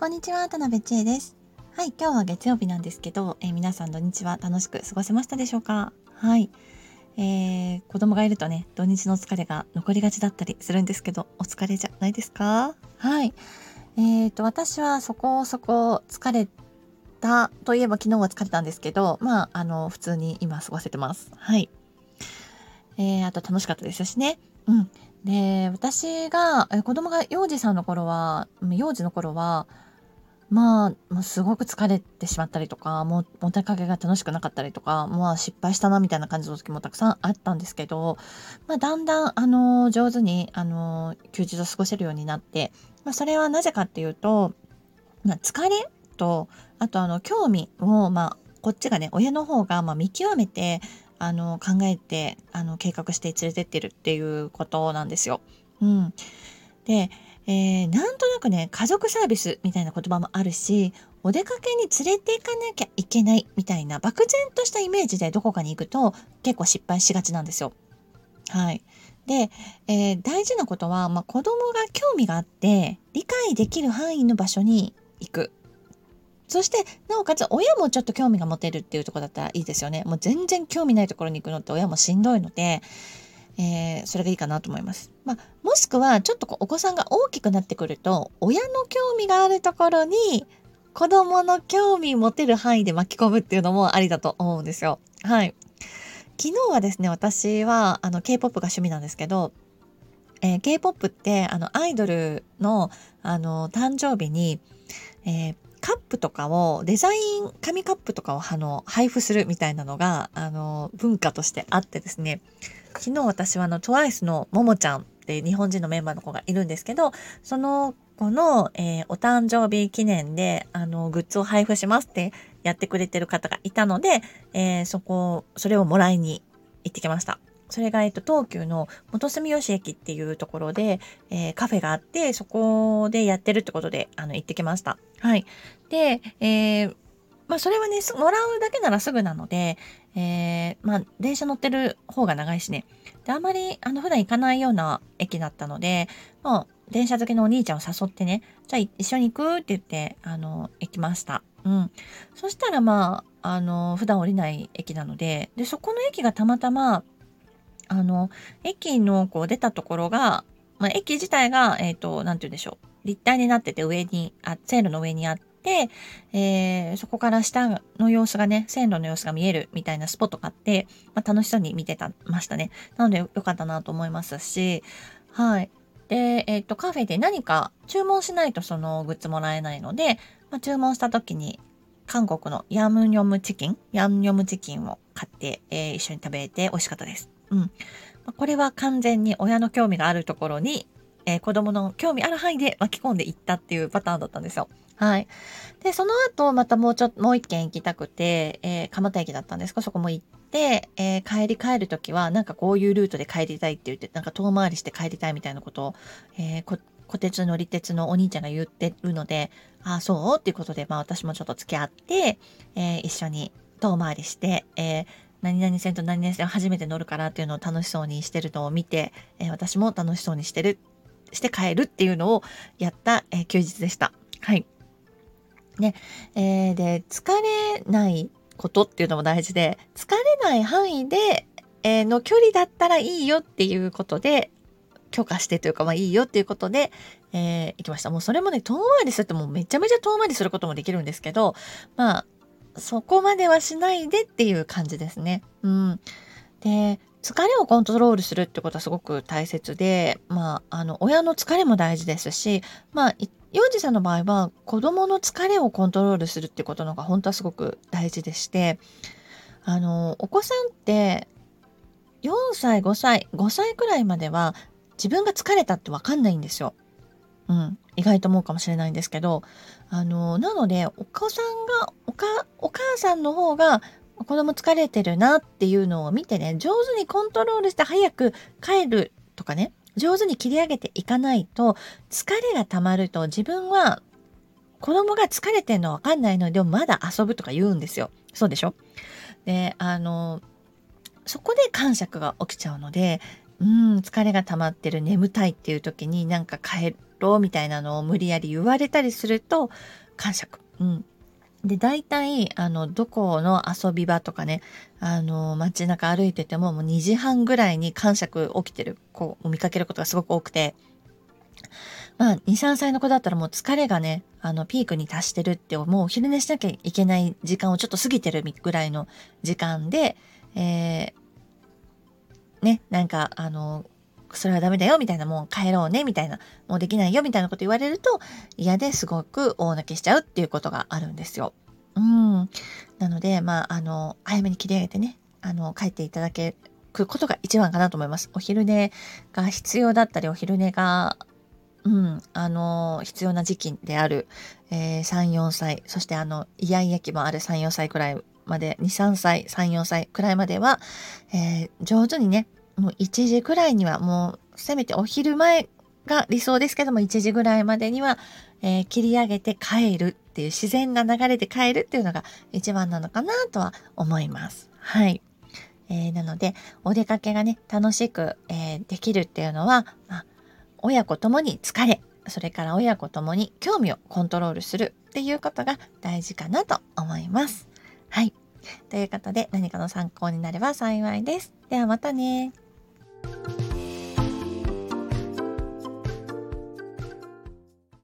こんにちは、田辺千恵です。はい、今日は月曜日なんですけど、えー、皆さん土日は楽しく過ごせましたでしょうか？はい。えー、子供がいるとね、土日の疲れが残りがちだったりするんですけど、お疲れじゃないですか？はい。えーと、私はそこそこ疲れたといえば昨日は疲れたんですけど、まあ、あの、普通に今過ごせてます。はい。えー、あと楽しかったですしね。うん。で、私が、子供が幼児さんの頃は、幼児の頃は、まあ、もうすごく疲れてしまったりとか、もう、もたかけが楽しくなかったりとか、まあ失敗したなみたいな感じの時もたくさんあったんですけど、まあだんだん、あの、上手に、あの、休日を過ごせるようになって、まあそれはなぜかっていうと、まあ疲れと、あとあの、興味を、まあ、こっちがね、親の方が、まあ見極めて、あの、考えて、あの、計画して連れてってるっていうことなんですよ。うん。で、えー、なんとなくね、家族サービスみたいな言葉もあるし、お出かけに連れて行かなきゃいけないみたいな漠然としたイメージでどこかに行くと結構失敗しがちなんですよ。はい。で、えー、大事なことは、まあ、子供が興味があって理解できる範囲の場所に行く。そして、なおかつ親もちょっと興味が持てるっていうとこだったらいいですよね。もう全然興味ないところに行くのって親もしんどいので、えー、それがいいかなと思います。まあ、もしくはちょっとお子さんが大きくなってくると親の興味があるところに子供の興味持てる範囲で巻き込むっていうのもありだと思うんですよ。はい。昨日はですね、私はあの K-POP が趣味なんですけど、えー、K-POP ってあのアイドルのあの誕生日に、えー、カップとかを、デザイン紙カップとかをあの配布するみたいなのが、あの、文化としてあってですね、昨日私はあの TWICE のももちゃんって日本人のメンバーの子がいるんですけど、その子の、えー、お誕生日記念であのグッズを配布しますってやってくれてる方がいたので、えー、そこ、それをもらいに行ってきました。それが、えっと、東急の元住吉駅っていうところで、えー、カフェがあって、そこでやってるってことで、あの、行ってきました。はい。で、えー、まあ、それはね、もらうだけならすぐなので、えー、まあ、電車乗ってる方が長いしね。で、あまり、あの、普段行かないような駅だったので、まあ、電車好きのお兄ちゃんを誘ってね、じゃあ一緒に行くって言って、あの、行きました。うん。そしたら、まあ、あの、普段降りない駅なので、で、そこの駅がたまたま、あの、駅のこう出たところが、まあ、駅自体が、えっ、ー、と、なんて言うんでしょう。立体になってて上に、あ、線路の上にあって、えー、そこから下の様子がね、線路の様子が見えるみたいなスポットがあって、まあ、楽しそうに見てた、ましたね。なのでよかったなと思いますし、はい。で、えっ、ー、と、カフェで何か注文しないとそのグッズもらえないので、まあ、注文した時に韓国のヤムニョムチキン、ヤンニョムチキンを買って、えー、一緒に食べて美味しかったです。うん。これは完全に親の興味があるところに、えー、子供の興味ある範囲で巻き込んでいったっていうパターンだったんですよ。はい。で、その後、またもうちょっと、もう一軒行きたくて、えー、蒲田駅だったんですか？そこも行って、えー、帰り帰るときは、なんかこういうルートで帰りたいって言って、なんか遠回りして帰りたいみたいなことを、えー、小鉄乗り鉄のお兄ちゃんが言ってるので、ああ、そう？っていうことで、まあ私もちょっと付き合って、えー、一緒に遠回りして、えー、何々線と何々線初めて乗るからっていうのを楽しそうにしてるのを見て、えー、私も楽しそうにしてる、して帰るっていうのをやった、えー、休日でした。はい。ね、えー、で、疲れないことっていうのも大事で、疲れない範囲で、えー、の距離だったらいいよっていうことで、許可してというか、まあいいよっていうことで、えー、行きました。もうそれもね、遠回りするともうめちゃめちゃ遠回りすることもできるんですけど、まあ、そこまではしないでっていう感じですね。うん。で、疲れをコントロールするってことはすごく大切で、まあ、あの、親の疲れも大事ですし、まあ、幼児さんの場合は子供の疲れをコントロールするってことの方が本当はすごく大事でして、あの、お子さんって4歳、5歳、5歳くらいまでは自分が疲れたってわかんないんですよ。うん。意外と思うかもしれないんですけど、あの、なので、お子さんが、おか、お母さんの方が、子供疲れてるなっていうのを見てね、上手にコントロールして早く帰るとかね、上手に切り上げていかないと、疲れが溜まると自分は子供が疲れてるのわかんないのでも、まだ遊ぶとか言うんですよ。そうでしょ？で、あの、そこで感触が起きちゃうので、うん、疲れが溜まってる、眠たいっていう時になんか帰ろうみたいなのを無理やり言われたりすると、感触。うん。で、大体、あの、どこの遊び場とかね、あの、街中歩いてても、もう2時半ぐらいに感触起きてる子を見かけることがすごく多くて、まあ、2、3歳の子だったらもう疲れがね、あの、ピークに達してるって、もうお昼寝しなきゃいけない時間をちょっと過ぎてるぐらいの時間で、えー、ね、なんか、あの、それはダメだよみたいな、もう帰ろうねみたいな、もうできないよみたいなこと言われると嫌ですごく大泣きしちゃうっていうことがあるんですよ。うん。なので、まあ、あの、早めに切り上げてね、あの、帰っていただけることが一番かなと思います。お昼寝が必要だったり、お昼寝が、うん、あの、必要な時期である、えー、3、4歳、そしてあの、イヤイヤ期もある3、4歳くらいまで、2、3歳、3、4歳くらいまでは、えー、上手にね、もう1時ぐらいにはもうせめてお昼前が理想ですけども1時ぐらいまでには、えー、切り上げて帰るっていう自然な流れで帰るっていうのが一番なのかなとは思います。はい。えー、なのでお出かけがね楽しく、えー、できるっていうのは、まあ、親子ともに疲れそれから親子ともに興味をコントロールするっていうことが大事かなと思います。はい。ということで何かの参考になれば幸いです。ではまたね。